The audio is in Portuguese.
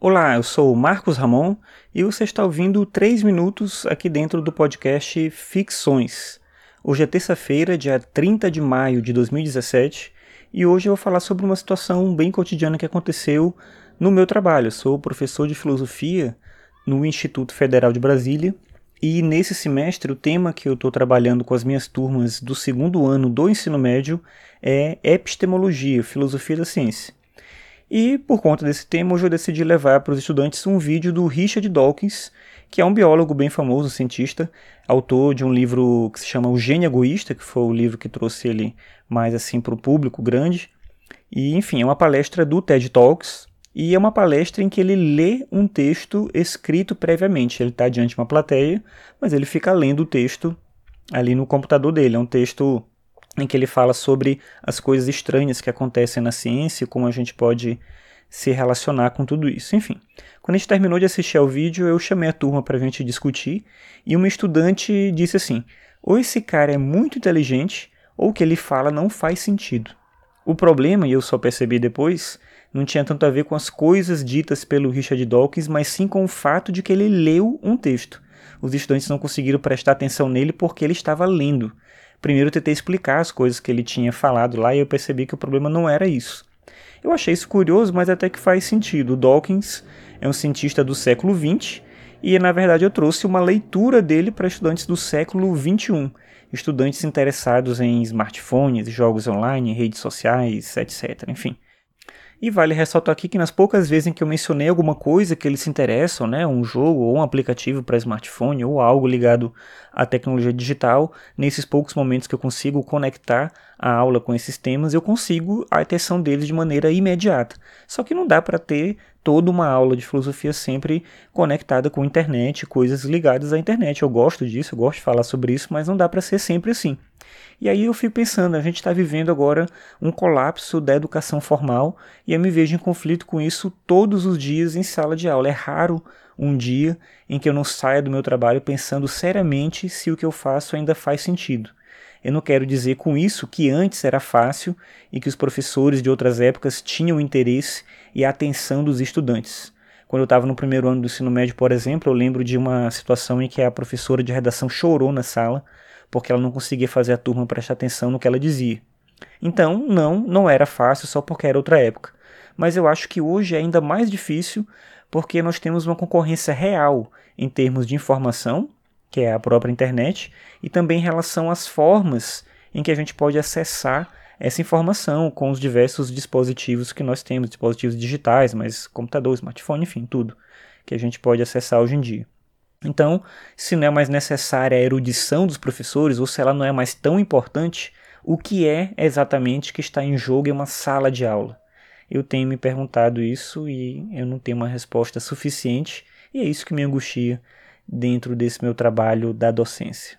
Olá, eu sou o Marcos Ramon e você está ouvindo 3 minutos aqui dentro do podcast Ficções. Hoje é terça-feira, dia 30 de maio de 2017, e hoje eu vou falar sobre uma situação bem cotidiana que aconteceu no meu trabalho. Eu sou professor de filosofia no Instituto Federal de Brasília e nesse semestre o tema que eu estou trabalhando com as minhas turmas do segundo ano do ensino médio é epistemologia, filosofia da ciência. E por conta desse tema, hoje eu decidi levar para os estudantes um vídeo do Richard Dawkins, que é um biólogo bem famoso, cientista, autor de um livro que se chama O Gênio Egoísta, que foi o livro que trouxe ele mais assim para o público grande. E enfim, é uma palestra do TED Talks, e é uma palestra em que ele lê um texto escrito previamente. Ele está diante de uma plateia, mas ele fica lendo o texto ali no computador dele. É um texto em que ele fala sobre as coisas estranhas que acontecem na ciência e como a gente pode se relacionar com tudo isso. Enfim, quando a gente terminou de assistir ao vídeo, eu chamei a turma para a gente discutir e uma estudante disse assim: ou esse cara é muito inteligente, ou o que ele fala não faz sentido. O problema, e eu só percebi depois, não tinha tanto a ver com as coisas ditas pelo Richard Dawkins, mas sim com o fato de que ele leu um texto. Os estudantes não conseguiram prestar atenção nele porque ele estava lendo. Primeiro eu tentei explicar as coisas que ele tinha falado lá e eu percebi que o problema não era isso. Eu achei isso curioso, mas até que faz sentido. O Dawkins é um cientista do século XX e, na verdade, eu trouxe uma leitura dele para estudantes do século XXI, estudantes interessados em smartphones, jogos online, redes sociais, etc. Enfim. E vale ressaltar aqui que nas poucas vezes em que eu mencionei alguma coisa que eles se interessam, né, um jogo ou um aplicativo para smartphone ou algo ligado à tecnologia digital, nesses poucos momentos que eu consigo conectar a aula com esses temas, eu consigo a atenção deles de maneira imediata. Só que não dá para ter toda uma aula de filosofia sempre conectada com a internet, coisas ligadas à internet. Eu gosto disso, eu gosto de falar sobre isso, mas não dá para ser sempre assim. E aí eu fico pensando, a gente está vivendo agora um colapso da educação formal e eu me vejo em conflito com isso todos os dias em sala de aula. É raro um dia em que eu não saia do meu trabalho pensando seriamente se o que eu faço ainda faz sentido. Eu não quero dizer com isso que antes era fácil e que os professores de outras épocas tinham interesse e a atenção dos estudantes. Quando eu estava no primeiro ano do ensino médio, por exemplo, eu lembro de uma situação em que a professora de redação chorou na sala porque ela não conseguia fazer a turma prestar atenção no que ela dizia. Então, não, não era fácil só porque era outra época. Mas eu acho que hoje é ainda mais difícil porque nós temos uma concorrência real em termos de informação, que é a própria internet, e também em relação às formas em que a gente pode acessar essa informação com os diversos dispositivos que nós temos, dispositivos digitais, mas computador, smartphone, enfim, tudo que a gente pode acessar hoje em dia. Então, se não é mais necessária a erudição dos professores, ou se ela não é mais tão importante, o que é exatamente que está em jogo em uma sala de aula? Eu tenho me perguntado isso e eu não tenho uma resposta suficiente, e é isso que me angustia dentro desse meu trabalho da docência.